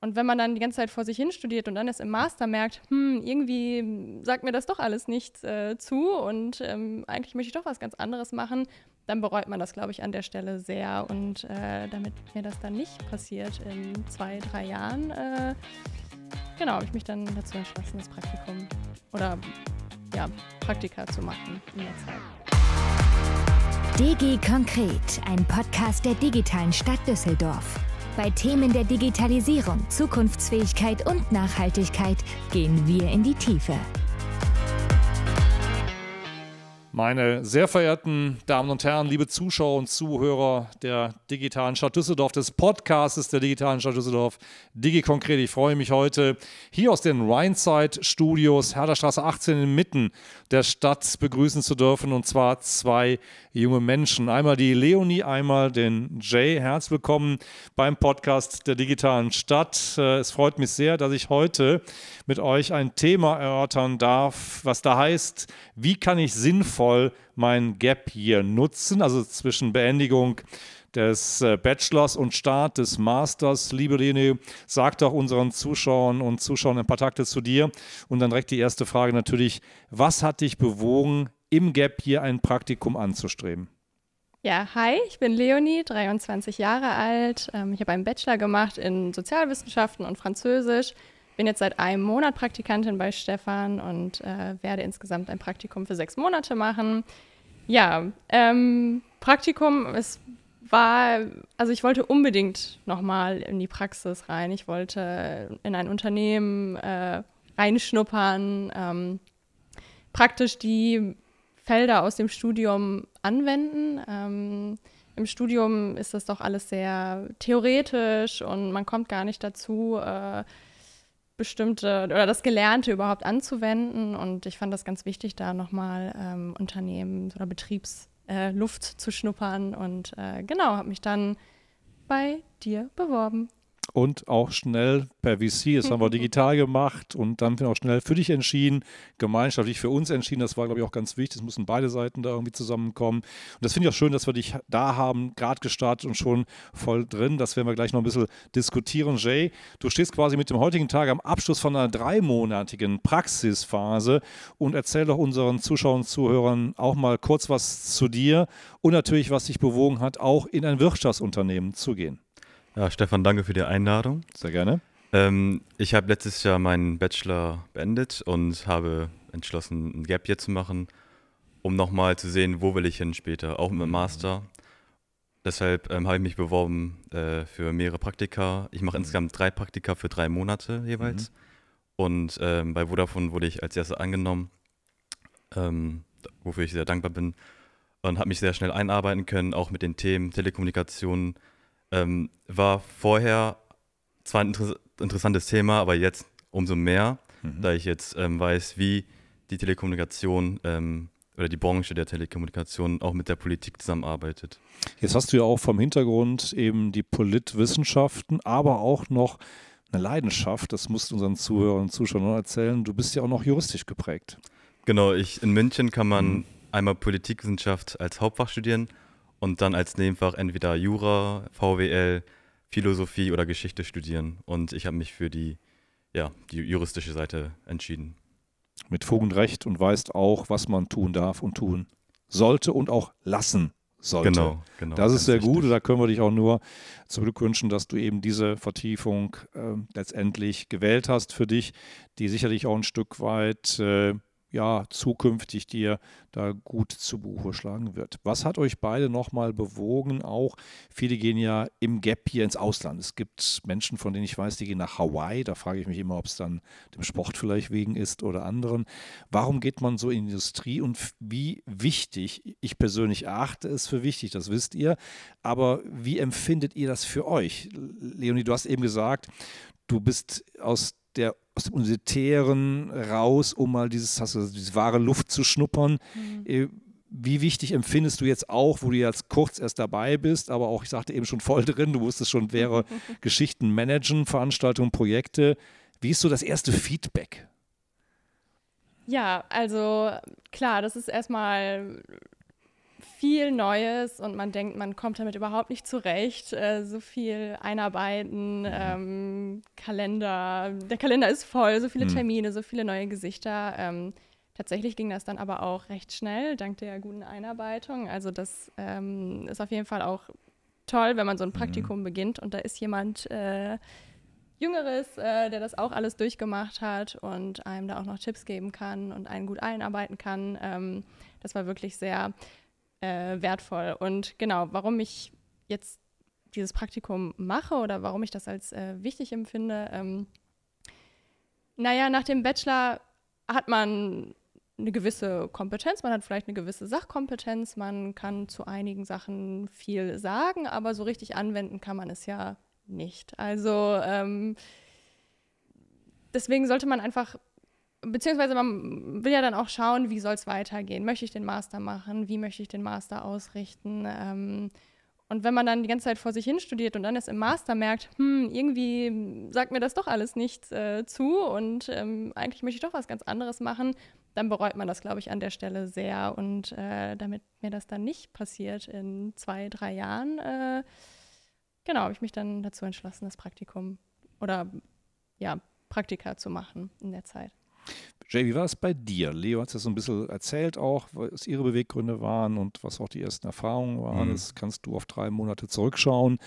Und wenn man dann die ganze Zeit vor sich hin studiert und dann erst im Master merkt, hm, irgendwie sagt mir das doch alles nichts äh, zu und ähm, eigentlich möchte ich doch was ganz anderes machen, dann bereut man das, glaube ich, an der Stelle sehr. Und äh, damit mir das dann nicht passiert in zwei, drei Jahren, äh, genau, habe ich mich dann dazu entschlossen, das Praktikum oder ja, Praktika zu machen in der Zeit. DG Konkret, ein Podcast der digitalen Stadt Düsseldorf. Bei Themen der Digitalisierung, Zukunftsfähigkeit und Nachhaltigkeit gehen wir in die Tiefe. Meine sehr verehrten Damen und Herren, liebe Zuschauer und Zuhörer der digitalen Stadt Düsseldorf, des Podcasts der digitalen Stadt Düsseldorf, DigiKonkret. Ich freue mich heute hier aus den Rheinside Studios, Herderstraße 18 inmitten der Stadt begrüßen zu dürfen und zwar zwei junge Menschen. Einmal die Leonie, einmal den Jay. Herzlich willkommen beim Podcast der digitalen Stadt. Äh, es freut mich sehr, dass ich heute mit euch ein Thema erörtern darf, was da heißt, wie kann ich sinnvoll mein Gap hier nutzen, also zwischen Beendigung des äh, Bachelors und Start des Masters. Liebe Lene, sag doch unseren Zuschauern und Zuschauern ein paar Takte zu dir. Und dann direkt die erste Frage natürlich, was hat dich bewogen, im Gap hier ein Praktikum anzustreben? Ja, hi, ich bin Leonie, 23 Jahre alt. Ähm, ich habe einen Bachelor gemacht in Sozialwissenschaften und Französisch. Bin jetzt seit einem Monat Praktikantin bei Stefan und äh, werde insgesamt ein Praktikum für sechs Monate machen. Ja, ähm, Praktikum, es war, also ich wollte unbedingt nochmal in die Praxis rein. Ich wollte in ein Unternehmen äh, reinschnuppern, ähm, praktisch die Felder aus dem Studium anwenden. Ähm, Im Studium ist das doch alles sehr theoretisch und man kommt gar nicht dazu, äh, bestimmte oder das Gelernte überhaupt anzuwenden. Und ich fand das ganz wichtig, da nochmal ähm, Unternehmen oder Betriebsluft äh, zu schnuppern. Und äh, genau, habe mich dann bei dir beworben und auch schnell per VC, das haben wir digital gemacht und dann auch schnell für dich entschieden, gemeinschaftlich für uns entschieden, das war glaube ich auch ganz wichtig, es mussten beide Seiten da irgendwie zusammenkommen. Und das finde ich auch schön, dass wir dich da haben, gerade gestartet und schon voll drin, das werden wir gleich noch ein bisschen diskutieren. Jay, du stehst quasi mit dem heutigen Tag am Abschluss von einer dreimonatigen Praxisphase und erzähl doch unseren Zuschauern und Zuhörern auch mal kurz was zu dir und natürlich, was dich bewogen hat, auch in ein Wirtschaftsunternehmen zu gehen. Ja, Stefan, danke für die Einladung. Sehr gerne. Ähm, ich habe letztes Jahr meinen Bachelor beendet und habe entschlossen, ein Gap Year zu machen, um nochmal zu sehen, wo will ich hin später, auch mit dem Master. Deshalb ähm, habe ich mich beworben äh, für mehrere Praktika. Ich mache mhm. insgesamt drei Praktika für drei Monate jeweils. Mhm. Und ähm, bei Vodafone wurde ich als erstes angenommen, ähm, wofür ich sehr dankbar bin. Und habe mich sehr schnell einarbeiten können, auch mit den Themen Telekommunikation, ähm, war vorher zwar ein inter interessantes Thema, aber jetzt umso mehr, mhm. da ich jetzt ähm, weiß, wie die Telekommunikation ähm, oder die Branche der Telekommunikation auch mit der Politik zusammenarbeitet. Jetzt hast du ja auch vom Hintergrund eben die Politwissenschaften, aber auch noch eine Leidenschaft, das musst du unseren Zuhörern und Zuschauern erzählen. Du bist ja auch noch juristisch geprägt. Genau, ich, in München kann man mhm. einmal Politikwissenschaft als Hauptfach studieren und dann als Nebenfach entweder Jura, VWL, Philosophie oder Geschichte studieren. Und ich habe mich für die, ja, die juristische Seite entschieden. Mit Fug und Recht und weißt auch, was man tun darf und tun sollte und auch lassen sollte. Genau, genau. Das ist sehr gut und da können wir dich auch nur zurückwünschen, dass du eben diese Vertiefung äh, letztendlich gewählt hast für dich, die sicherlich auch ein Stück weit äh, ja, zukünftig dir da gut zu Buche schlagen wird. Was hat euch beide nochmal bewogen? Auch viele gehen ja im Gap hier ins Ausland. Es gibt Menschen, von denen ich weiß, die gehen nach Hawaii. Da frage ich mich immer, ob es dann dem Sport vielleicht wegen ist oder anderen. Warum geht man so in die Industrie und wie wichtig, ich persönlich erachte es für wichtig, das wisst ihr, aber wie empfindet ihr das für euch? Leonie, du hast eben gesagt, du bist aus der aus dem Universitären raus, um mal dieses, hast du, diese wahre Luft zu schnuppern. Mhm. Äh, wie wichtig empfindest du jetzt auch, wo du jetzt kurz erst dabei bist, aber auch, ich sagte eben schon voll drin, du wusstest schon, wäre Geschichten managen, Veranstaltungen, Projekte. Wie ist so das erste Feedback? Ja, also klar, das ist erstmal viel Neues und man denkt, man kommt damit überhaupt nicht zurecht. Äh, so viel einarbeiten, mhm. ähm, Kalender, der Kalender ist voll, so viele mhm. Termine, so viele neue Gesichter. Ähm, tatsächlich ging das dann aber auch recht schnell, dank der guten Einarbeitung. Also das ähm, ist auf jeden Fall auch toll, wenn man so ein mhm. Praktikum mhm. beginnt und da ist jemand äh, Jüngeres, äh, der das auch alles durchgemacht hat und einem da auch noch Tipps geben kann und einen gut einarbeiten kann. Ähm, das war wirklich sehr äh, wertvoll. Und genau, warum ich jetzt dieses Praktikum mache oder warum ich das als äh, wichtig empfinde, ähm, naja, nach dem Bachelor hat man eine gewisse Kompetenz, man hat vielleicht eine gewisse Sachkompetenz, man kann zu einigen Sachen viel sagen, aber so richtig anwenden kann man es ja nicht. Also ähm, deswegen sollte man einfach, beziehungsweise man will ja dann auch schauen, wie soll es weitergehen. Möchte ich den Master machen? Wie möchte ich den Master ausrichten? Ähm, und wenn man dann die ganze Zeit vor sich hin studiert und dann erst im Master merkt, hm, irgendwie sagt mir das doch alles nicht äh, zu und ähm, eigentlich möchte ich doch was ganz anderes machen, dann bereut man das, glaube ich, an der Stelle sehr. Und äh, damit mir das dann nicht passiert in zwei, drei Jahren, äh, genau, habe ich mich dann dazu entschlossen, das Praktikum oder ja, Praktika zu machen in der Zeit. Jay, wie war es bei dir? Leo hat es ja so ein bisschen erzählt auch, was ihre Beweggründe waren und was auch die ersten Erfahrungen waren. Mhm. Das kannst du auf drei Monate zurückschauen.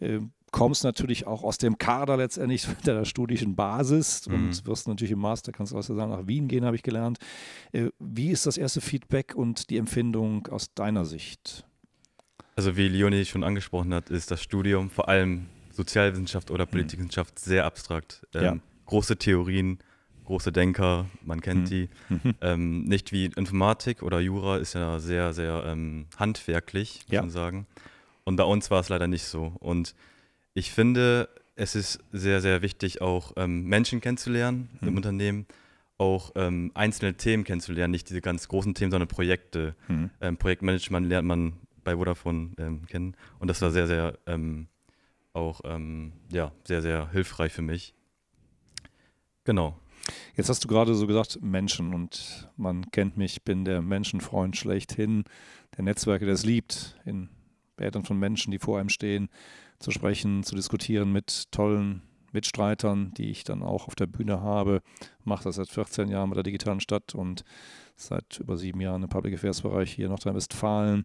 Äh, kommst natürlich auch aus dem Kader letztendlich der studischen Basis mhm. und wirst natürlich im Master, kannst du auch sagen, nach Wien gehen, habe ich gelernt. Äh, wie ist das erste Feedback und die Empfindung aus deiner Sicht? Also wie Leonie schon angesprochen hat, ist das Studium vor allem Sozialwissenschaft oder mhm. Politikwissenschaft mhm. sehr abstrakt. Ähm, ja. Große Theorien, große Denker, man kennt mhm. die. Ähm, nicht wie Informatik oder Jura ist ja sehr, sehr ähm, handwerklich, muss ja. man sagen. Und bei uns war es leider nicht so. Und ich finde, es ist sehr, sehr wichtig, auch ähm, Menschen kennenzulernen im mhm. Unternehmen, auch ähm, einzelne Themen kennenzulernen, nicht diese ganz großen Themen, sondern Projekte. Mhm. Ähm, Projektmanagement lernt man bei Vodafone ähm, kennen. Und das war sehr, sehr auch ja, sehr, sehr hilfreich für mich. Genau. Jetzt hast du gerade so gesagt, Menschen und man kennt mich, ich bin der Menschenfreund schlechthin, der Netzwerke, der es liebt, in Bädern von Menschen, die vor einem stehen, zu sprechen, zu diskutieren mit tollen Mitstreitern, die ich dann auch auf der Bühne habe. Mache das seit 14 Jahren mit der digitalen Stadt und seit über sieben Jahren im Public Affairs Bereich hier in Nordrhein-Westfalen.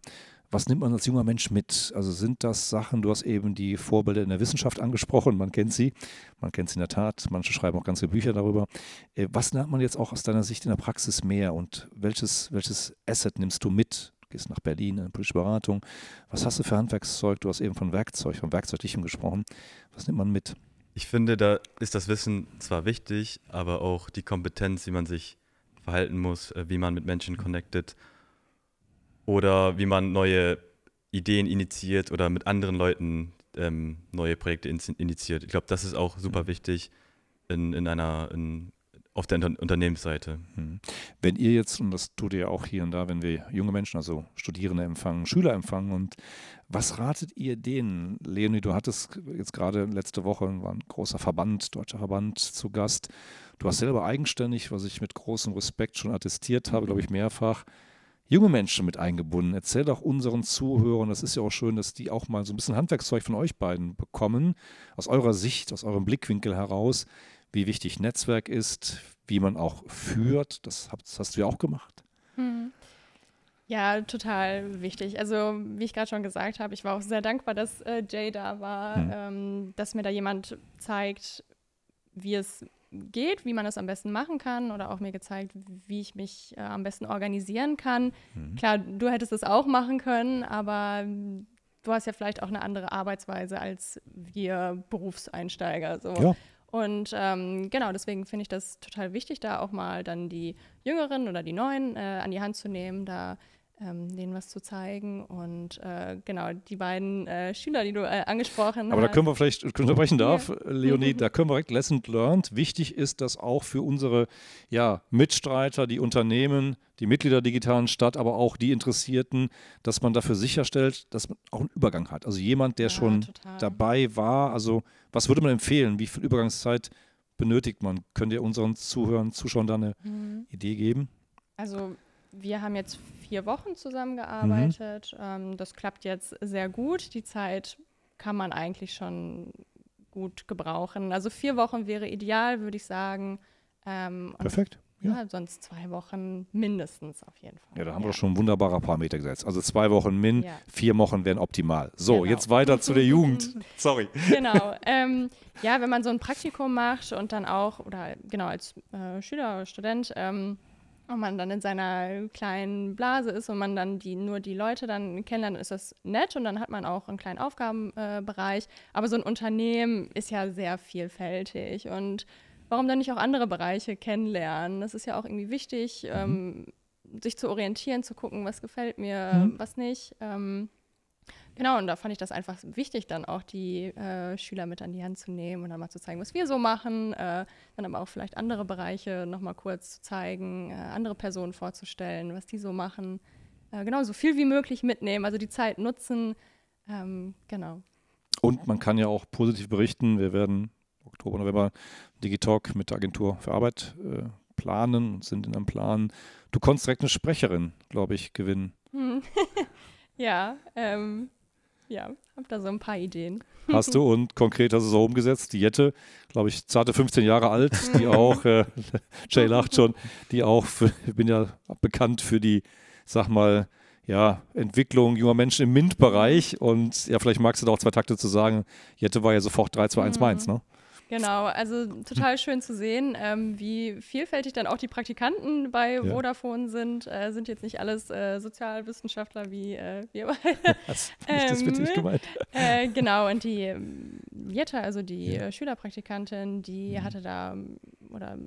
Was nimmt man als junger Mensch mit? Also sind das Sachen, du hast eben die Vorbilder in der Wissenschaft angesprochen, man kennt sie, man kennt sie in der Tat, manche schreiben auch ganze Bücher darüber. Äh, was lernt man jetzt auch aus deiner Sicht in der Praxis mehr und welches, welches Asset nimmst du mit? Du gehst nach Berlin in politische Beratung. Was hast du für Handwerkszeug? Du hast eben von Werkzeug, von Werkzeuglichem gesprochen. Was nimmt man mit? Ich finde, da ist das Wissen zwar wichtig, aber auch die Kompetenz, wie man sich verhalten muss, äh, wie man mit Menschen connected oder wie man neue Ideen initiiert oder mit anderen Leuten ähm, neue Projekte in, initiiert. Ich glaube, das ist auch super mhm. wichtig in, in einer, in, auf der Unternehmensseite. Mhm. Wenn ihr jetzt, und das tut ihr auch hier und da, wenn wir junge Menschen, also Studierende empfangen, Schüler empfangen, und was ratet ihr denen? Leonie, du hattest jetzt gerade letzte Woche, war ein großer Verband, deutscher Verband zu Gast. Du hast selber eigenständig, was ich mit großem Respekt schon attestiert habe, glaube ich, mehrfach, junge Menschen mit eingebunden. Erzähl doch unseren Zuhörern, das ist ja auch schön, dass die auch mal so ein bisschen Handwerkszeug von euch beiden bekommen, aus eurer Sicht, aus eurem Blickwinkel heraus, wie wichtig Netzwerk ist, wie man auch führt. Das, das hast du ja auch gemacht. Hm. Ja, total wichtig. Also, wie ich gerade schon gesagt habe, ich war auch sehr dankbar, dass äh, Jay da war, hm. ähm, dass mir da jemand zeigt, wie es geht, wie man das am besten machen kann oder auch mir gezeigt, wie ich mich äh, am besten organisieren kann. Mhm. Klar, du hättest es auch machen können, aber du hast ja vielleicht auch eine andere Arbeitsweise als wir Berufseinsteiger. So. Ja. Und ähm, genau, deswegen finde ich das total wichtig, da auch mal dann die Jüngeren oder die Neuen äh, an die Hand zu nehmen, da ähm, denen was zu zeigen. Und äh, genau, die beiden äh, Schüler, die du äh, angesprochen hast. Aber da können wir vielleicht unterbrechen darf, ja. Leonie, da können wir direkt Lesson learned. Wichtig ist, dass auch für unsere ja, Mitstreiter, die Unternehmen, die Mitglieder der digitalen Stadt, aber auch die Interessierten, dass man dafür sicherstellt, dass man auch einen Übergang hat. Also jemand, der ja, schon total. dabei war. Also was würde man empfehlen? Wie viel Übergangszeit benötigt man? Könnt ihr unseren Zuhörern, Zuschauern da eine mhm. Idee geben? Also wir haben jetzt vier Wochen zusammengearbeitet. Mhm. Ähm, das klappt jetzt sehr gut. Die Zeit kann man eigentlich schon gut gebrauchen. Also vier Wochen wäre ideal, würde ich sagen. Ähm, Perfekt. Ja. ja. sonst zwei Wochen mindestens auf jeden Fall. Ja, da haben ja. wir schon wunderbare Parameter gesetzt. Also zwei Wochen min, ja. vier Wochen wären optimal. So, genau. jetzt weiter zu der Jugend. Sorry. Genau. Ähm, ja, wenn man so ein Praktikum macht und dann auch, oder genau, als äh, Schüler oder Student, ähm, und man dann in seiner kleinen Blase ist und man dann die, nur die Leute dann kennenlernt, ist das nett und dann hat man auch einen kleinen Aufgabenbereich. Äh, Aber so ein Unternehmen ist ja sehr vielfältig und warum dann nicht auch andere Bereiche kennenlernen? Das ist ja auch irgendwie wichtig, mhm. ähm, sich zu orientieren, zu gucken, was gefällt mir, mhm. was nicht. Ähm, genau, und da fand ich das einfach wichtig, dann auch die äh, Schüler mit an die Hand zu nehmen und dann mal zu zeigen, was wir so machen, äh, dann aber auch vielleicht andere Bereiche nochmal kurz zu zeigen, äh, andere Personen vorzustellen, was die so machen. Äh, genau, so viel wie möglich mitnehmen, also die Zeit nutzen. Ähm, genau. Und man kann ja auch positiv berichten. Wir werden Oktober, November Digitalk mit der Agentur für Arbeit äh, planen und sind in einem Plan. Du konntest direkt eine Sprecherin, glaube ich, gewinnen. Hm. ja, ähm, ja, hab da so ein paar Ideen. Hast du und konkret hast du es auch umgesetzt. Die Jette, glaube ich, zarte 15 Jahre alt, die auch, äh, Jay lacht schon, die auch, für, ich bin ja bekannt für die, sag mal, ja, Entwicklung junger Menschen im MINT-Bereich und ja, vielleicht magst du da auch zwei Takte zu sagen. Jette war ja sofort 3, 2, 1 Mainz, ne? Genau, also total schön zu sehen, ähm, wie vielfältig dann auch die Praktikanten bei ja. Vodafone sind. Äh, sind jetzt nicht alles äh, Sozialwissenschaftler wie äh, wir beide. Das, ähm, das wird nicht gemeint. Äh, genau, und die ähm, Jetta, also die ja. Äh, Schülerpraktikantin, die mhm. hatte da oder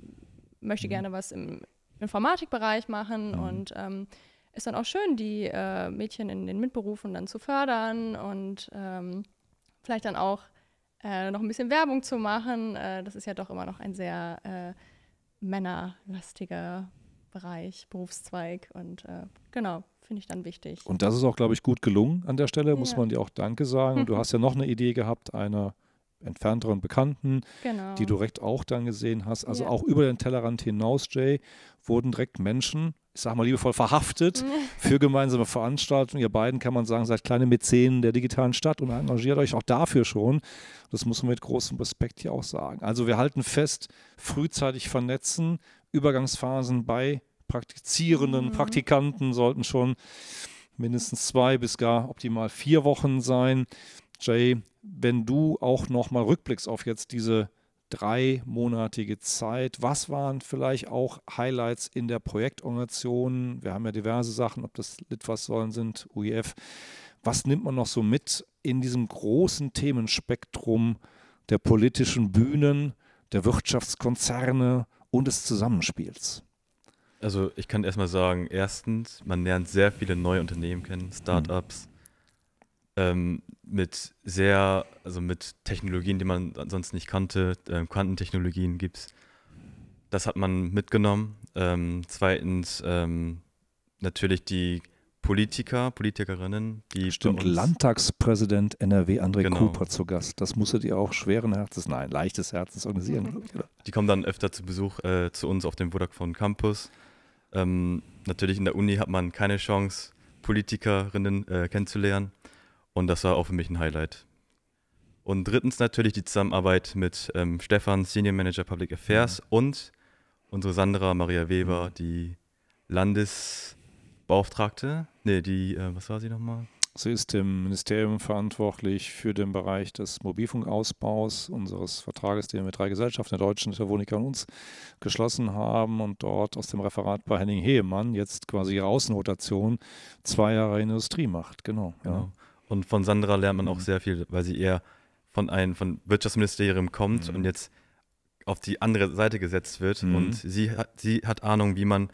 möchte mhm. gerne was im Informatikbereich machen mhm. und ähm, ist dann auch schön, die äh, Mädchen in den Mitberufen dann zu fördern und ähm, vielleicht dann auch äh, noch ein bisschen Werbung zu machen. Äh, das ist ja doch immer noch ein sehr äh, männerlastiger Bereich, Berufszweig und äh, genau, finde ich dann wichtig. Und das ist auch, glaube ich, gut gelungen an der Stelle, muss man dir auch Danke sagen. Und du hast ja noch eine Idee gehabt, einer entfernteren Bekannten, genau. die du direkt auch dann gesehen hast. Also ja. auch über den Tellerrand hinaus, Jay, wurden direkt Menschen ich sage mal liebevoll, verhaftet für gemeinsame Veranstaltungen. Ihr beiden, kann man sagen, seid kleine Mäzenen der digitalen Stadt und engagiert euch auch dafür schon. Das muss man mit großem Respekt hier auch sagen. Also wir halten fest, frühzeitig vernetzen, Übergangsphasen bei praktizierenden mhm. Praktikanten sollten schon mindestens zwei bis gar optimal vier Wochen sein. Jay, wenn du auch nochmal rückblickst auf jetzt diese dreimonatige Zeit. Was waren vielleicht auch Highlights in der Projektorganisation? Wir haben ja diverse Sachen, ob das Litfaßsäulen sind, UEF. Was nimmt man noch so mit in diesem großen Themenspektrum der politischen Bühnen, der Wirtschaftskonzerne und des Zusammenspiels? Also ich kann erstmal sagen, erstens, man lernt sehr viele neue Unternehmen kennen, Startups, mhm ähm, mit sehr, also mit Technologien, die man sonst nicht kannte, äh, Quantentechnologien gibt es. Das hat man mitgenommen. Ähm, zweitens ähm, natürlich die Politiker, Politikerinnen, die. Stimmt, Landtagspräsident NRW André genau. Cooper zu Gast. Das musstet ihr auch schweren Herzens, nein, leichtes Herzens organisieren. Die kommen dann öfter zu Besuch äh, zu uns auf dem Vodafone Campus. Ähm, natürlich in der Uni hat man keine Chance, Politikerinnen äh, kennenzulernen. Und das war auch für mich ein Highlight. Und drittens natürlich die Zusammenarbeit mit ähm, Stefan, Senior Manager Public Affairs, mhm. und unsere Sandra Maria Weber, die Landesbeauftragte. Nee, die, äh, was war sie nochmal? Sie ist im Ministerium verantwortlich für den Bereich des Mobilfunkausbaus unseres Vertrages, den wir mit drei Gesellschaften der Deutschen, der Wonica und uns geschlossen haben und dort aus dem Referat bei Henning Heemann jetzt quasi ihre Außenrotation zwei Jahre Industrie macht. Genau. genau. Ja. Und von Sandra lernt man auch mhm. sehr viel, weil sie eher von einem von Wirtschaftsministerium kommt mhm. und jetzt auf die andere Seite gesetzt wird. Mhm. Und sie hat, sie hat Ahnung, wie man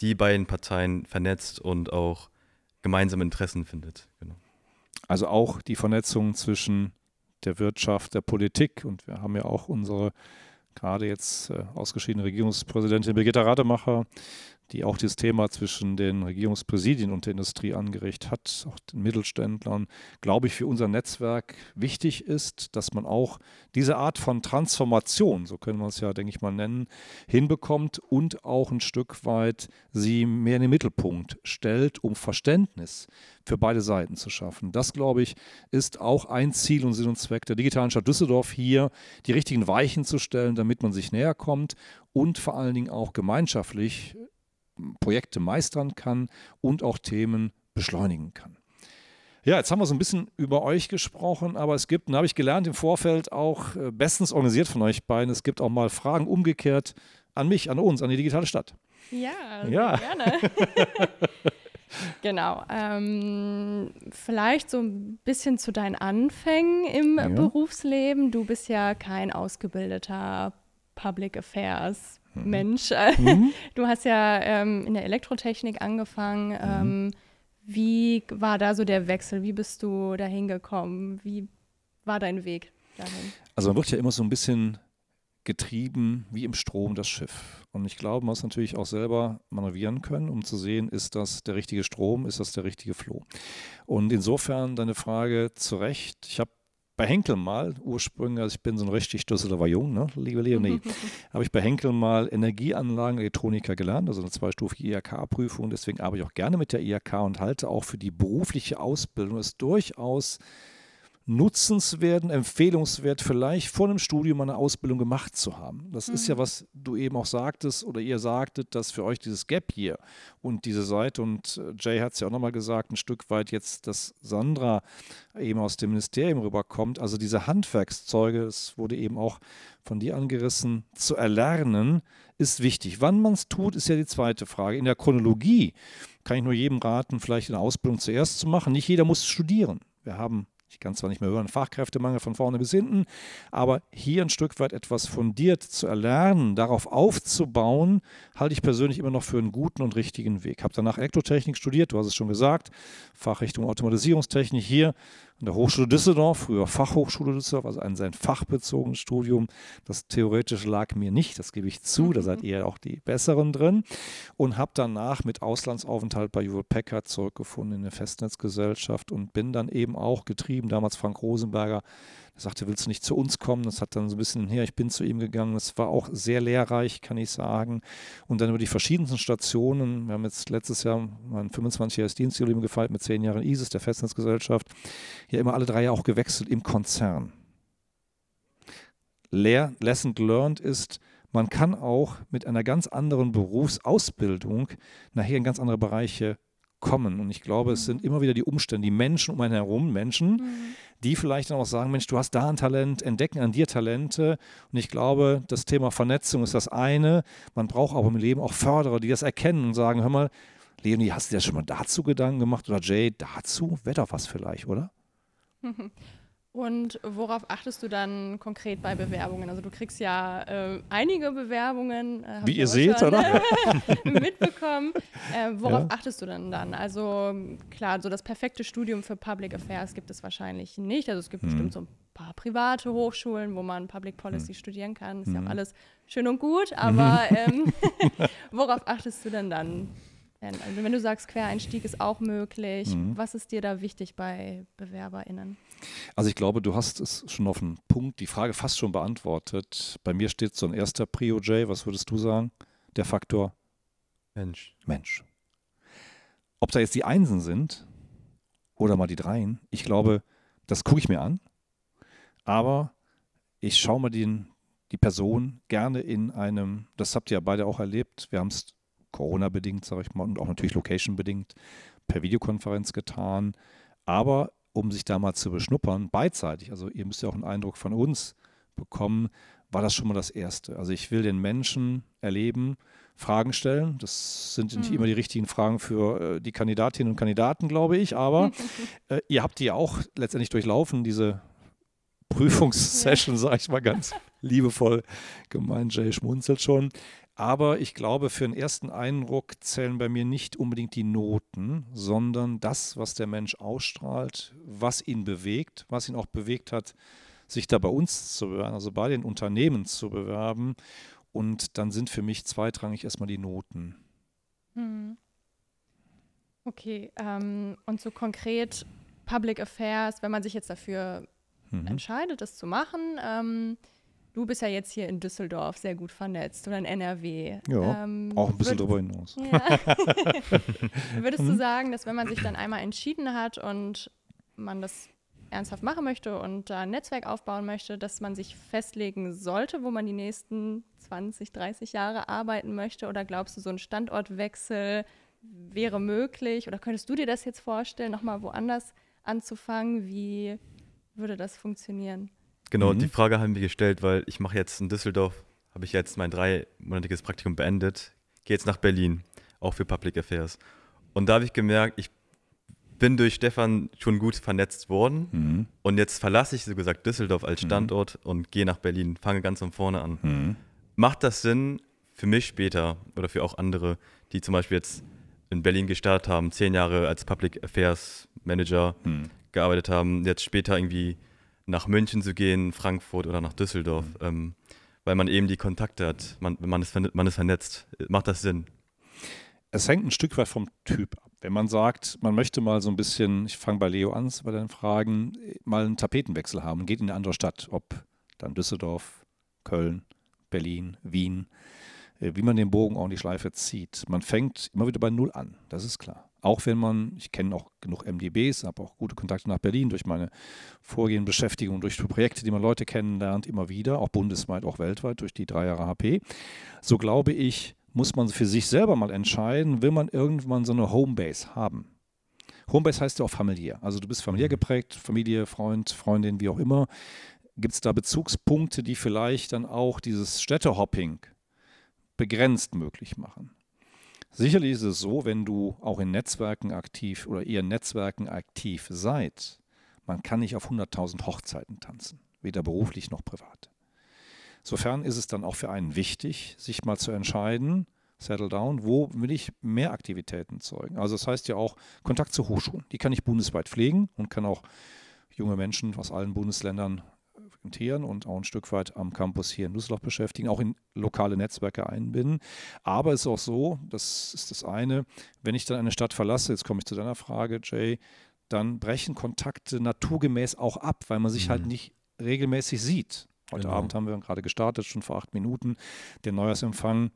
die beiden Parteien vernetzt und auch gemeinsame Interessen findet. Genau. Also auch die Vernetzung zwischen der Wirtschaft, der Politik und wir haben ja auch unsere gerade jetzt äh, ausgeschiedene Regierungspräsidentin Birgitta Rademacher, die auch dieses Thema zwischen den Regierungspräsidien und der Industrie angeregt hat, auch den Mittelständlern, glaube ich, für unser Netzwerk wichtig ist, dass man auch diese Art von Transformation, so können wir es ja, denke ich mal, nennen, hinbekommt und auch ein Stück weit sie mehr in den Mittelpunkt stellt, um Verständnis für beide Seiten zu schaffen. Das, glaube ich, ist auch ein Ziel und Sinn und Zweck der digitalen Stadt Düsseldorf, hier die richtigen Weichen zu stellen, damit man sich näher kommt und vor allen Dingen auch gemeinschaftlich Projekte meistern kann und auch Themen beschleunigen kann. Ja, jetzt haben wir so ein bisschen über euch gesprochen, aber es gibt, und habe ich gelernt im Vorfeld, auch äh, bestens organisiert von euch beiden, es gibt auch mal Fragen umgekehrt an mich, an uns, an die digitale Stadt. Ja, ja. gerne. genau. Ähm, vielleicht so ein bisschen zu deinen Anfängen im ja. Berufsleben. Du bist ja kein ausgebildeter Public Affairs. Mensch. Mhm. Du hast ja ähm, in der Elektrotechnik angefangen. Mhm. Ähm, wie war da so der Wechsel? Wie bist du dahin gekommen? Wie war dein Weg dahin? Also man wird ja immer so ein bisschen getrieben wie im Strom das Schiff. Und ich glaube, man muss natürlich auch selber manövrieren können, um zu sehen, ist das der richtige Strom, ist das der richtige Floh. Und insofern deine Frage zu Recht. Ich habe bei Henkel mal ursprünglich, also ich bin so ein richtig Düsseldorfer Jung, ne, liebe Leonie, habe ich bei Henkel mal Energieanlagen, Elektroniker gelernt, also eine zweistufige IHK-Prüfung. Deswegen arbeite ich auch gerne mit der IHK und halte auch für die berufliche Ausbildung es durchaus nutzenswert, empfehlungswert, vielleicht vor einem Studium eine Ausbildung gemacht zu haben. Das mhm. ist ja, mhm. was du eben auch sagtest oder ihr sagtet, dass für euch dieses Gap hier und diese Seite, und äh, Jay hat es ja auch nochmal gesagt, ein Stück weit jetzt, dass Sandra eben aus dem Ministerium rüberkommt, also diese Handwerkszeuge, es wurde eben auch von dir angerissen, zu erlernen, ist wichtig. Wann man es tut, ist ja die zweite Frage. In der Chronologie kann ich nur jedem raten, vielleicht eine Ausbildung zuerst zu machen. Nicht jeder muss studieren. Wir haben ich kann zwar nicht mehr hören, Fachkräftemangel von vorne bis hinten, aber hier ein Stück weit etwas fundiert zu erlernen, darauf aufzubauen, halte ich persönlich immer noch für einen guten und richtigen Weg. Habe danach Elektrotechnik studiert, du hast es schon gesagt, Fachrichtung Automatisierungstechnik hier an der Hochschule Düsseldorf, früher Fachhochschule Düsseldorf, also ein sehr fachbezogenes Studium. Das theoretisch lag mir nicht, das gebe ich zu, da seid ihr auch die Besseren drin. Und habe danach mit Auslandsaufenthalt bei Jewel Packard zurückgefunden in eine Festnetzgesellschaft und bin dann eben auch getrieben, damals Frank Rosenberger, er sagte, willst du nicht zu uns kommen? Das hat dann so ein bisschen her, ich bin zu ihm gegangen. Das war auch sehr lehrreich, kann ich sagen. Und dann über die verschiedensten Stationen, wir haben jetzt letztes Jahr mein 25-jähriges Dienstjubiläum gefeiert mit zehn Jahren ISIS, der Festnetzgesellschaft, ja immer alle drei Jahre auch gewechselt im Konzern. Lesson learned ist, man kann auch mit einer ganz anderen Berufsausbildung nachher in ganz andere Bereiche kommen. Und ich glaube, es sind immer wieder die Umstände, die Menschen um einen herum, Menschen, mhm. die vielleicht dann auch sagen, Mensch, du hast da ein Talent, entdecken an dir Talente. Und ich glaube, das Thema Vernetzung ist das eine. Man braucht aber im Leben auch Förderer, die das erkennen und sagen, hör mal, Leonie, hast du dir schon mal dazu Gedanken gemacht? Oder Jay, dazu? Wäre doch was vielleicht, oder? Und worauf achtest du dann konkret bei Bewerbungen? Also du kriegst ja äh, einige Bewerbungen. Äh, Wie ihr seht, schon, oder? mitbekommen. Äh, worauf ja. achtest du denn dann? Also klar, so das perfekte Studium für Public Affairs gibt es wahrscheinlich nicht. Also es gibt hm. bestimmt so ein paar private Hochschulen, wo man Public Policy hm. studieren kann. Ist ja auch mhm. alles schön und gut, aber ähm, worauf achtest du denn dann? Also wenn du sagst, Quereinstieg ist auch möglich, mhm. was ist dir da wichtig bei BewerberInnen? Also ich glaube, du hast es schon auf den Punkt, die Frage fast schon beantwortet. Bei mir steht so ein erster Prio J, was würdest du sagen? Der Faktor Mensch. Mensch. Ob da jetzt die Einsen sind oder mal die Dreien, ich glaube, das gucke ich mir an, aber ich schaue mir den, die Person gerne in einem, das habt ihr ja beide auch erlebt, wir haben es Corona-bedingt, sage ich mal, und auch natürlich Location-bedingt per Videokonferenz getan. Aber um sich da mal zu beschnuppern, beidseitig, also ihr müsst ja auch einen Eindruck von uns bekommen, war das schon mal das Erste. Also ich will den Menschen erleben, Fragen stellen. Das sind nicht mhm. immer die richtigen Fragen für äh, die Kandidatinnen und Kandidaten, glaube ich, aber äh, ihr habt die ja auch letztendlich durchlaufen, diese Prüfungssession, ja. sage ich mal ganz liebevoll gemeint. Jay schmunzelt schon. Aber ich glaube, für den ersten Eindruck zählen bei mir nicht unbedingt die Noten, sondern das, was der Mensch ausstrahlt, was ihn bewegt, was ihn auch bewegt hat, sich da bei uns zu bewerben, also bei den Unternehmen zu bewerben. Und dann sind für mich zweitrangig erstmal die Noten. Okay, ähm, und so konkret Public Affairs, wenn man sich jetzt dafür mhm. entscheidet, das zu machen, ähm, Du bist ja jetzt hier in Düsseldorf sehr gut vernetzt oder in NRW. Ja, ähm, auch ein bisschen darüber hinaus. Ja. Würdest du mhm. sagen, dass wenn man sich dann einmal entschieden hat und man das ernsthaft machen möchte und da ein Netzwerk aufbauen möchte, dass man sich festlegen sollte, wo man die nächsten 20, 30 Jahre arbeiten möchte? Oder glaubst du, so ein Standortwechsel wäre möglich? Oder könntest du dir das jetzt vorstellen, nochmal woanders anzufangen? Wie würde das funktionieren? Genau, mhm. die Frage haben wir gestellt, weil ich mache jetzt in Düsseldorf, habe ich jetzt mein dreimonatiges Praktikum beendet, gehe jetzt nach Berlin, auch für Public Affairs. Und da habe ich gemerkt, ich bin durch Stefan schon gut vernetzt worden mhm. und jetzt verlasse ich so gesagt Düsseldorf als mhm. Standort mhm. und gehe nach Berlin, fange ganz von vorne an. Mhm. Macht das Sinn für mich später oder für auch andere, die zum Beispiel jetzt in Berlin gestartet haben, zehn Jahre als Public Affairs Manager mhm. gearbeitet haben, jetzt später irgendwie nach München zu gehen, Frankfurt oder nach Düsseldorf, mhm. ähm, weil man eben die Kontakte hat, man, man, ist, man ist vernetzt. Macht das Sinn? Es hängt ein Stück weit vom Typ ab. Wenn man sagt, man möchte mal so ein bisschen, ich fange bei Leo an, bei deinen Fragen, mal einen Tapetenwechsel haben und geht in eine andere Stadt, ob dann Düsseldorf, Köln, Berlin, Wien, äh, wie man den Bogen auch in die Schleife zieht. Man fängt immer wieder bei Null an, das ist klar. Auch wenn man, ich kenne auch genug MDBs, habe auch gute Kontakte nach Berlin durch meine vorgehende Beschäftigung, durch Projekte, die man Leute kennenlernt, immer wieder, auch bundesweit, auch weltweit, durch die drei Jahre HP. So glaube ich, muss man für sich selber mal entscheiden, will man irgendwann so eine Homebase haben. Homebase heißt ja auch familiär. Also du bist familiär mhm. geprägt, Familie, Freund, Freundin, wie auch immer. Gibt es da Bezugspunkte, die vielleicht dann auch dieses Städtehopping begrenzt möglich machen? Sicherlich ist es so, wenn du auch in Netzwerken aktiv oder ihr in Netzwerken aktiv seid, man kann nicht auf 100.000 Hochzeiten tanzen, weder beruflich noch privat. Insofern ist es dann auch für einen wichtig, sich mal zu entscheiden, settle down, wo will ich mehr Aktivitäten zeugen. Also das heißt ja auch Kontakt zu Hochschulen. Die kann ich bundesweit pflegen und kann auch junge Menschen aus allen Bundesländern implementieren und auch ein Stück weit am Campus hier in Düsseldorf beschäftigen, auch in lokale Netzwerke einbinden. Aber es ist auch so, das ist das eine, wenn ich dann eine Stadt verlasse, jetzt komme ich zu deiner Frage, Jay, dann brechen Kontakte naturgemäß auch ab, weil man sich halt mhm. halt nicht regelmäßig sieht. Heute genau. Abend haben wir gerade gestartet, schon vor acht Minuten, den Neujahrsempfang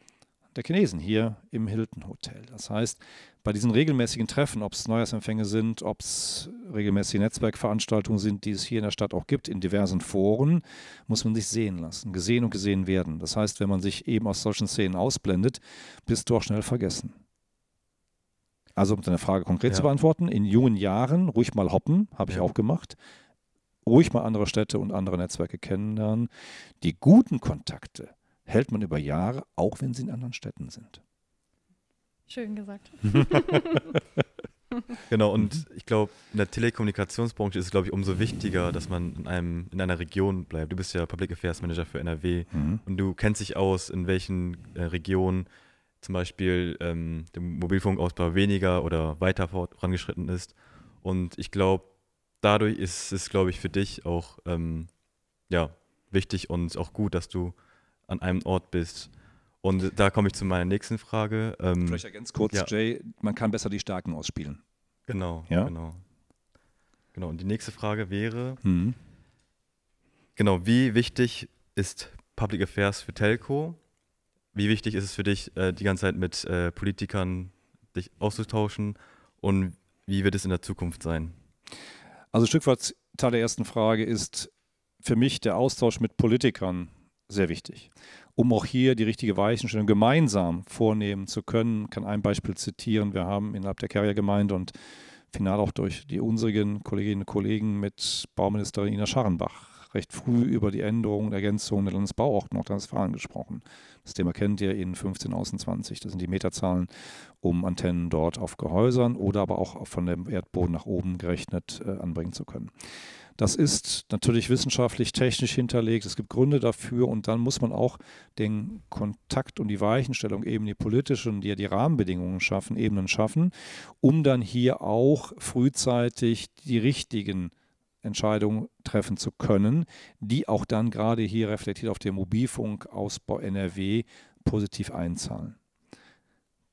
der Chinesen hier im Hilton Hotel. Das heißt, bei diesen regelmäßigen Treffen, ob es Neujahrsempfänge sind, ob es regelmäßige Netzwerkveranstaltungen sind, die es hier in der Stadt auch gibt, in diversen Foren, muss man sich sehen lassen, gesehen und gesehen werden. Das heißt, wenn man sich eben aus solchen Szenen ausblendet, bist du auch schnell vergessen. Also um deine Frage konkret ja. zu beantworten, in jungen Jahren ruhig mal hoppen, habe ich ja. auch gemacht. Ruhig mal andere Städte und andere Netzwerke kennenlernen. Die guten Kontakte, hält man über Jahre, auch wenn sie in anderen Städten sind. Schön gesagt. genau, und ich glaube, in der Telekommunikationsbranche ist es, glaube ich, umso wichtiger, dass man in, einem, in einer Region bleibt. Du bist ja Public Affairs Manager für NRW mhm. und du kennst dich aus, in welchen äh, Regionen zum Beispiel ähm, der Mobilfunkausbau weniger oder weiter vorangeschritten ist. Und ich glaube, dadurch ist es, glaube ich, für dich auch ähm, ja, wichtig und auch gut, dass du an einem Ort bist. Und da komme ich zu meiner nächsten Frage. Ähm, Vielleicht ganz kurz, ja. Jay, man kann besser die Starken ausspielen. Genau, ja? genau. Genau, und die nächste Frage wäre, mhm. genau, wie wichtig ist Public Affairs für Telco? Wie wichtig ist es für dich, äh, die ganze Zeit mit äh, Politikern dich auszutauschen? Und wie wird es in der Zukunft sein? Also ein Stück weit Teil der ersten Frage ist für mich der Austausch mit Politikern sehr wichtig. Um auch hier die richtige Weichenstellung gemeinsam vornehmen zu können, kann ein Beispiel zitieren. Wir haben innerhalb der Carrier-Gemeinde und final auch durch die unsrigen Kolleginnen und Kollegen mit Bauministerin Ina Scharrenbach recht früh über die Änderung und Ergänzung der Landesbauordnung Nordrhein-Westfalen gesprochen. Das Thema kennt ihr in 15 außen 20. Das sind die Meterzahlen um Antennen dort auf Gehäusern oder aber auch von dem Erdboden nach oben gerechnet äh, anbringen zu können. Das ist natürlich wissenschaftlich, technisch hinterlegt. Es gibt Gründe dafür und dann muss man auch den Kontakt und die Weichenstellung, eben die politischen, die ja die Rahmenbedingungen schaffen, Ebenen schaffen, um dann hier auch frühzeitig die richtigen Entscheidungen treffen zu können, die auch dann gerade hier reflektiert auf den Mobilfunkausbau NRW positiv einzahlen.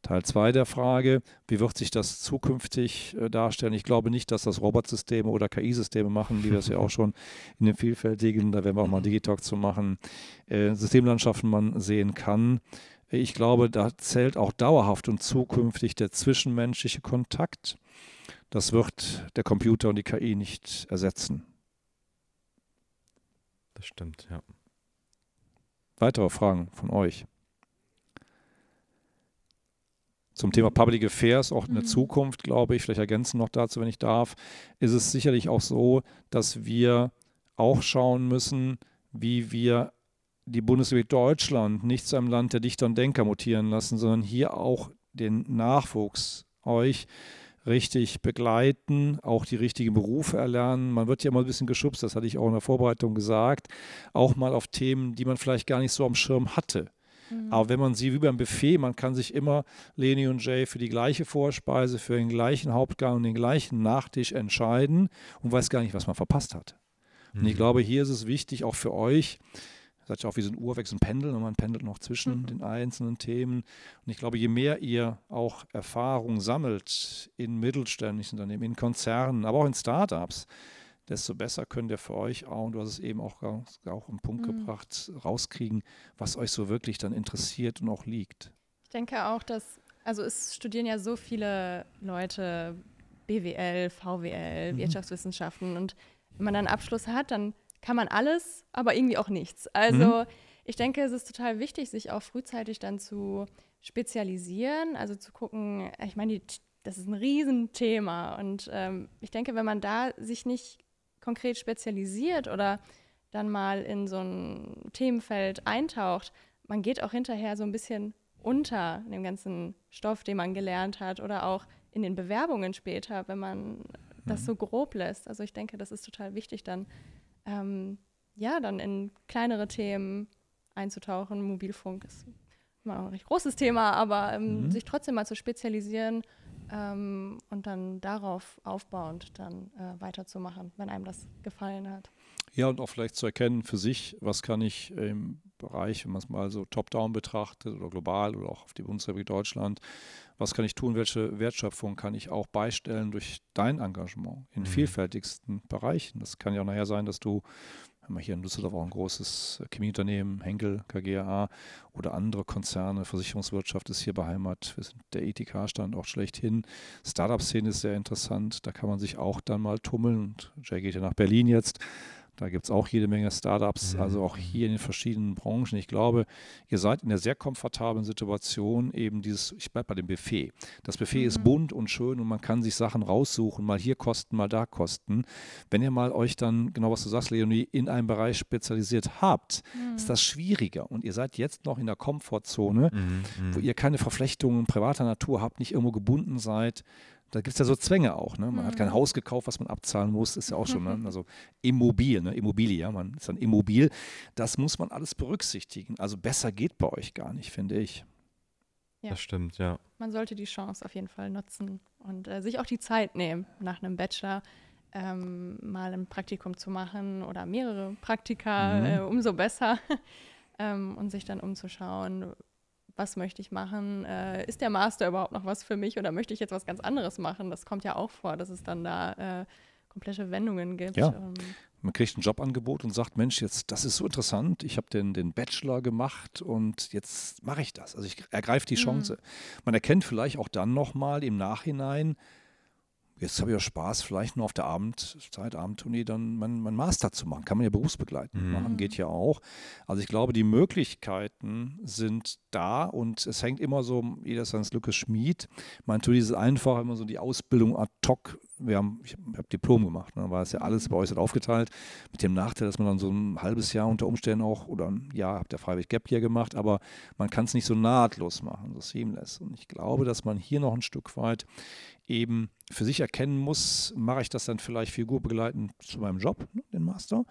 Teil 2 der Frage, wie wird sich das zukünftig äh, darstellen? Ich glaube nicht, dass das Robotsysteme oder KI-Systeme machen, wie wir es ja auch schon in den vielfältigen, da werden wir auch mal Digitalk zu machen, äh, Systemlandschaften man sehen kann. Ich glaube, da zählt auch dauerhaft und zukünftig der zwischenmenschliche Kontakt. Das wird der Computer und die KI nicht ersetzen. Das stimmt, ja. Weitere Fragen von euch? Zum Thema Public Affairs, auch in der mhm. Zukunft, glaube ich, vielleicht ergänzen noch dazu, wenn ich darf, ist es sicherlich auch so, dass wir auch schauen müssen, wie wir die Bundesrepublik Deutschland nicht zu einem Land der Dichter und Denker mutieren lassen, sondern hier auch den Nachwuchs euch richtig begleiten, auch die richtigen Berufe erlernen. Man wird ja immer ein bisschen geschubst, das hatte ich auch in der Vorbereitung gesagt, auch mal auf Themen, die man vielleicht gar nicht so am Schirm hatte. Mhm. Aber wenn man sie wie beim Buffet, man kann sich immer Leni und Jay für die gleiche Vorspeise, für den gleichen Hauptgang und den gleichen Nachtisch entscheiden und weiß gar nicht, was man verpasst hat. Mhm. Und ich mhm. glaube, hier ist es wichtig, auch für euch, seid ja auch wie so ein Uhrwechsel, ein Pendel und man pendelt noch zwischen mhm. den einzelnen Themen. Und ich glaube, je mehr ihr auch Erfahrung sammelt in mittelständischen Unternehmen, in Konzernen, aber auch in Startups, desto besser könnt ihr für euch auch, und du hast es eben auch, auch im Punkt mhm. gebracht, rauskriegen, was euch so wirklich dann interessiert und auch liegt. Ich denke auch, dass, also es studieren ja so viele Leute BWL, VWL, mhm. Wirtschaftswissenschaften und wenn man dann einen Abschluss hat, dann kann man alles, aber irgendwie auch nichts. Also mhm. ich denke, es ist total wichtig, sich auch frühzeitig dann zu spezialisieren, also zu gucken, ich meine, das ist ein Riesenthema und ähm, ich denke, wenn man da sich nicht konkret spezialisiert oder dann mal in so ein Themenfeld eintaucht, man geht auch hinterher so ein bisschen unter dem ganzen Stoff, den man gelernt hat oder auch in den Bewerbungen später, wenn man das mhm. so grob lässt. Also ich denke, das ist total wichtig, dann ähm, ja, dann in kleinere Themen einzutauchen. Mobilfunk ist immer ein recht großes Thema, aber ähm, mhm. sich trotzdem mal zu spezialisieren ähm, und dann darauf aufbauend dann äh, weiterzumachen, wenn einem das gefallen hat. Ja, und auch vielleicht zu erkennen für sich, was kann ich im Bereich, wenn man es mal so top-down betrachtet oder global oder auch auf die Bundesrepublik Deutschland, was kann ich tun, welche Wertschöpfung kann ich auch beistellen durch dein Engagement in mhm. vielfältigsten Bereichen. Das kann ja auch nachher sein, dass du, haben wir hier in Düsseldorf auch ein großes Chemieunternehmen, Henkel, KGAA oder andere Konzerne, Versicherungswirtschaft ist hier beheimatet, wir sind der ETK-Standort schlechthin. Startup-Szene ist sehr interessant, da kann man sich auch dann mal tummeln. Jay geht ja nach Berlin jetzt da gibt es auch jede Menge Startups, mhm. also auch hier in den verschiedenen Branchen. Ich glaube, ihr seid in der sehr komfortablen Situation, eben dieses, ich bleibe bei dem Buffet. Das Buffet mhm. ist bunt und schön und man kann sich Sachen raussuchen, mal hier kosten, mal da kosten. Wenn ihr mal euch dann, genau was du sagst, Leonie, in einem Bereich spezialisiert habt, mhm. ist das schwieriger. Und ihr seid jetzt noch in der Komfortzone, mhm, mhm. wo ihr keine Verflechtungen privater Natur habt, nicht irgendwo gebunden seid da gibt es ja so Zwänge auch. Ne? Man mhm. hat kein mhm. Haus gekauft, was man abzahlen muss, ist ja auch schon, ne? also Immobil, ne? Immobilie, ja, man ist dann immobil. Das muss man alles berücksichtigen. Also besser geht bei euch gar nicht, finde ich. Ja. Das stimmt, ja. Man sollte die Chance auf jeden Fall nutzen und äh, sich auch die Zeit nehmen, nach einem Bachelor ähm, mal ein Praktikum zu machen oder mehrere Praktika, mhm. äh, umso besser. ähm, und sich dann umzuschauen, was möchte ich machen? Äh, ist der Master überhaupt noch was für mich oder möchte ich jetzt was ganz anderes machen? Das kommt ja auch vor, dass es dann da äh, komplette Wendungen gibt. Ja. Ähm. Man kriegt ein Jobangebot und sagt, Mensch, jetzt, das ist so interessant, ich habe den, den Bachelor gemacht und jetzt mache ich das. Also ich ergreife die mhm. Chance. Mhm. Man erkennt vielleicht auch dann nochmal im Nachhinein, jetzt habe ich ja Spaß, vielleicht nur auf der Abendzeit, Abendtournee dann mein, mein Master zu machen. Kann man ja berufsbegleitend mhm. machen, geht ja auch. Also ich glaube, die Möglichkeiten sind da und es hängt immer so, jeder seines Glückes Schmied. Man tut dieses einfach immer so die Ausbildung ad hoc wir haben, ich habe Diplom gemacht, ne, war es ja alles bei euch aufgeteilt, mit dem Nachteil, dass man dann so ein halbes Jahr unter Umständen auch, oder ein Jahr habt ihr freiwillig Gap hier gemacht, aber man kann es nicht so nahtlos machen, so seamless. Und ich glaube, dass man hier noch ein Stück weit eben für sich erkennen muss, mache ich das dann vielleicht figurbegleitend zu meinem Job, ne, den Master.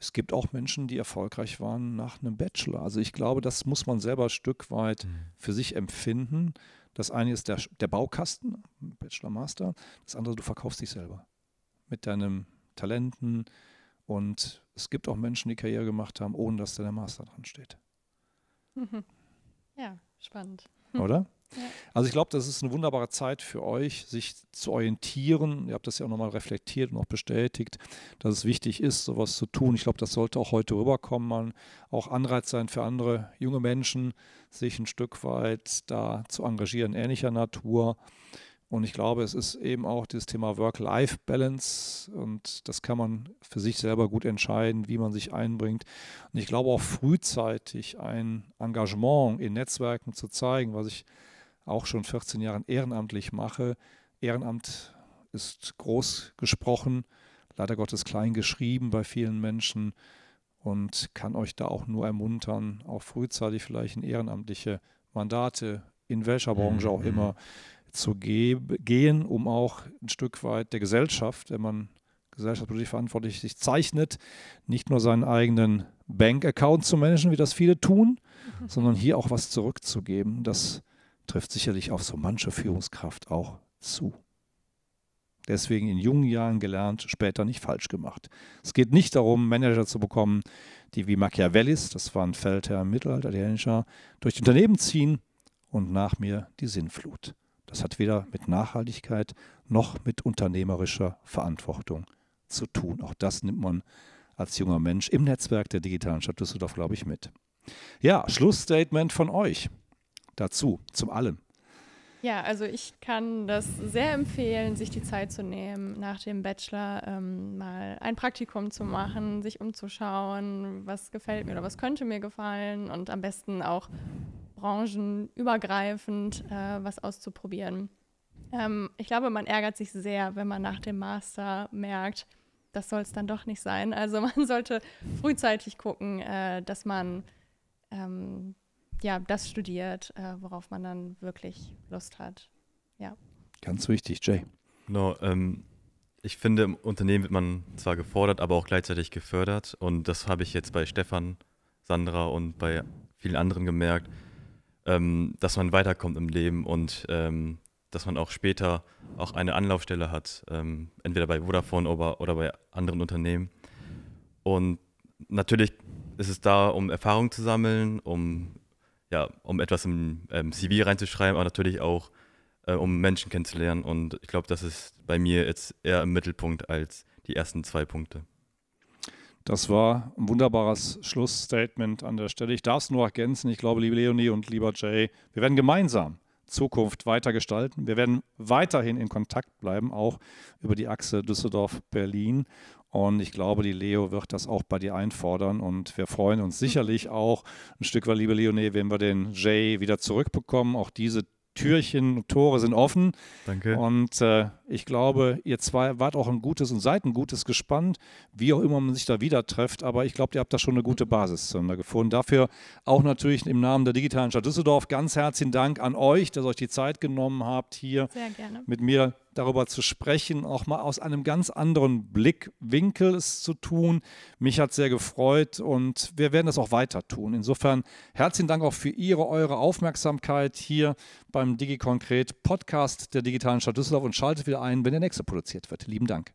Es gibt auch Menschen, die erfolgreich waren nach einem Bachelor. Also ich glaube, das muss man selber ein Stück weit mhm. für sich empfinden. Das eine ist der, der Baukasten, Bachelor Master. Das andere, du verkaufst dich selber mit deinen Talenten. Und es gibt auch Menschen, die Karriere gemacht haben, ohne dass da der Master dran steht. Ja, spannend. hm. Also ich glaube, das ist eine wunderbare Zeit für euch, sich zu orientieren. Ihr habt das ja auch nochmal reflektiert und auch bestätigt, dass es wichtig ist, sowas zu tun. Ich glaube, das sollte auch heute rüberkommen, mal auch Anreiz sein für andere junge Menschen, sich ein Stück weit da zu engagieren, ähnlicher Natur. Und ich glaube, es ist eben auch das Thema Work-Life-Balance und das kann man für sich selber gut entscheiden, wie man sich einbringt. Und ich glaube auch frühzeitig ein Engagement in Netzwerken zu zeigen, was ich auch schon 14 Jahren ehrenamtlich mache. Ehrenamt ist groß gesprochen, leider Gottes klein geschrieben bei vielen Menschen und kann euch da auch nur ermuntern, auch frühzeitig vielleicht in ehrenamtliche Mandate in welcher Branche auch mhm. immer zu ge gehen, um auch ein Stück weit der Gesellschaft, wenn man gesellschaftspolitisch verantwortlich sich zeichnet, nicht nur seinen eigenen Bank-Account zu managen, wie das viele tun, sondern hier auch was zurückzugeben. Das trifft sicherlich auf so manche Führungskraft auch zu. Deswegen in jungen Jahren gelernt, später nicht falsch gemacht. Es geht nicht darum, Manager zu bekommen, die wie Machiavellis, das war ein Feldherr im Mittelalter, italienischer, durch die Unternehmen ziehen und nach mir die Sinnflut. Das hat weder mit Nachhaltigkeit noch mit unternehmerischer Verantwortung zu tun. Auch das nimmt man als junger Mensch im Netzwerk der digitalen Stadt Düsseldorf, glaube ich, mit. Ja, Schlussstatement von euch dazu, zum allem? Ja, also ich kann das sehr empfehlen, sich die Zeit zu nehmen, nach dem Bachelor ähm, mal ein Praktikum zu machen, sich umzuschauen, was gefällt mir oder was könnte mir gefallen und am besten auch branchenübergreifend äh, was auszuprobieren. Ähm, ich glaube, man ärgert sich sehr, wenn man nach dem Master merkt, das soll es dann doch nicht sein. Also man sollte frühzeitig gucken, äh, dass man ähm, ja, das studiert, äh, worauf man dann wirklich Lust hat. Ja. Ganz wichtig, Jay. Genau, ähm, ich finde, im Unternehmen wird man zwar gefordert, aber auch gleichzeitig gefördert. Und das habe ich jetzt bei Stefan, Sandra und bei vielen anderen gemerkt, ähm, dass man weiterkommt im Leben und ähm, dass man auch später auch eine Anlaufstelle hat, ähm, entweder bei Vodafone oder, oder bei anderen Unternehmen. Und natürlich ist es da, um Erfahrung zu sammeln, um ja, um etwas im ähm, CV reinzuschreiben, aber natürlich auch, äh, um Menschen kennenzulernen. Und ich glaube, das ist bei mir jetzt eher im Mittelpunkt als die ersten zwei Punkte. Das war ein wunderbares Schlussstatement an der Stelle. Ich darf es nur ergänzen. Ich glaube, liebe Leonie und lieber Jay, wir werden gemeinsam Zukunft weiter gestalten. Wir werden weiterhin in Kontakt bleiben, auch über die Achse Düsseldorf-Berlin. Und ich glaube, die Leo wird das auch bei dir einfordern. Und wir freuen uns sicherlich auch ein Stück weit, liebe Leonie, wenn wir den Jay wieder zurückbekommen. Auch diese Türchen, Tore sind offen. Danke. Und äh, ich glaube, ihr zwei wart auch ein gutes und seid ein gutes gespannt, wie auch immer man sich da wieder trefft. Aber ich glaube, ihr habt da schon eine gute Basis zueinander gefunden. Dafür auch natürlich im Namen der digitalen Stadt Düsseldorf ganz herzlichen Dank an euch, dass ihr euch die Zeit genommen habt, hier mit mir darüber zu sprechen, auch mal aus einem ganz anderen Blickwinkel es zu tun. Mich hat sehr gefreut und wir werden das auch weiter tun. Insofern herzlichen Dank auch für Ihre, eure Aufmerksamkeit hier beim DigiConcret Podcast der digitalen Stadt Düsseldorf und schaltet wieder ein, wenn der nächste produziert wird. Lieben Dank.